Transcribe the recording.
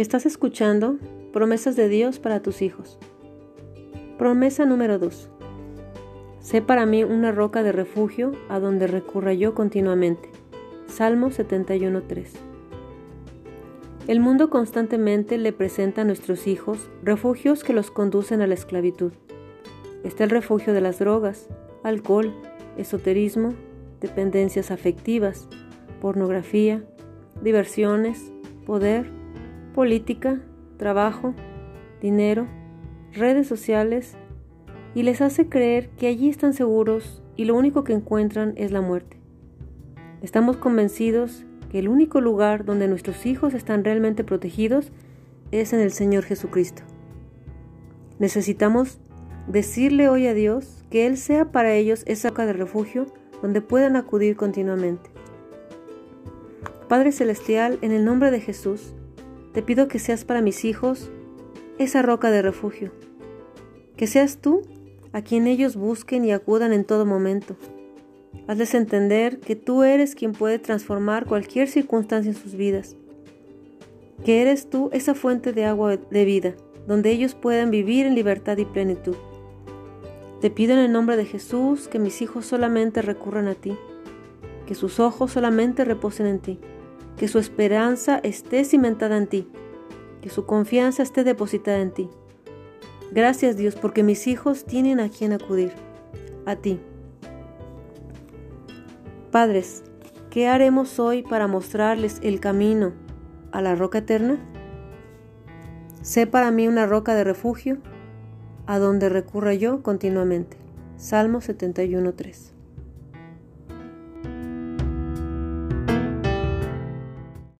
Estás escuchando promesas de Dios para tus hijos. Promesa número 2. Sé para mí una roca de refugio a donde recurra yo continuamente. Salmo 71.3. El mundo constantemente le presenta a nuestros hijos refugios que los conducen a la esclavitud. Está el refugio de las drogas, alcohol, esoterismo, dependencias afectivas, pornografía, diversiones, poder, política, trabajo, dinero, redes sociales, y les hace creer que allí están seguros y lo único que encuentran es la muerte. Estamos convencidos que el único lugar donde nuestros hijos están realmente protegidos es en el Señor Jesucristo. Necesitamos decirle hoy a Dios que Él sea para ellos esa roca de refugio donde puedan acudir continuamente. Padre Celestial, en el nombre de Jesús, te pido que seas para mis hijos esa roca de refugio, que seas tú a quien ellos busquen y acudan en todo momento. Hazles entender que tú eres quien puede transformar cualquier circunstancia en sus vidas, que eres tú esa fuente de agua de vida, donde ellos puedan vivir en libertad y plenitud. Te pido en el nombre de Jesús que mis hijos solamente recurran a ti, que sus ojos solamente reposen en ti, que su esperanza esté cimentada en ti, que su confianza esté depositada en ti. Gracias Dios porque mis hijos tienen a quien acudir, a ti. Padres, ¿qué haremos hoy para mostrarles el camino a la roca eterna? Sé para mí una roca de refugio a donde recurra yo continuamente. Salmo 71.3.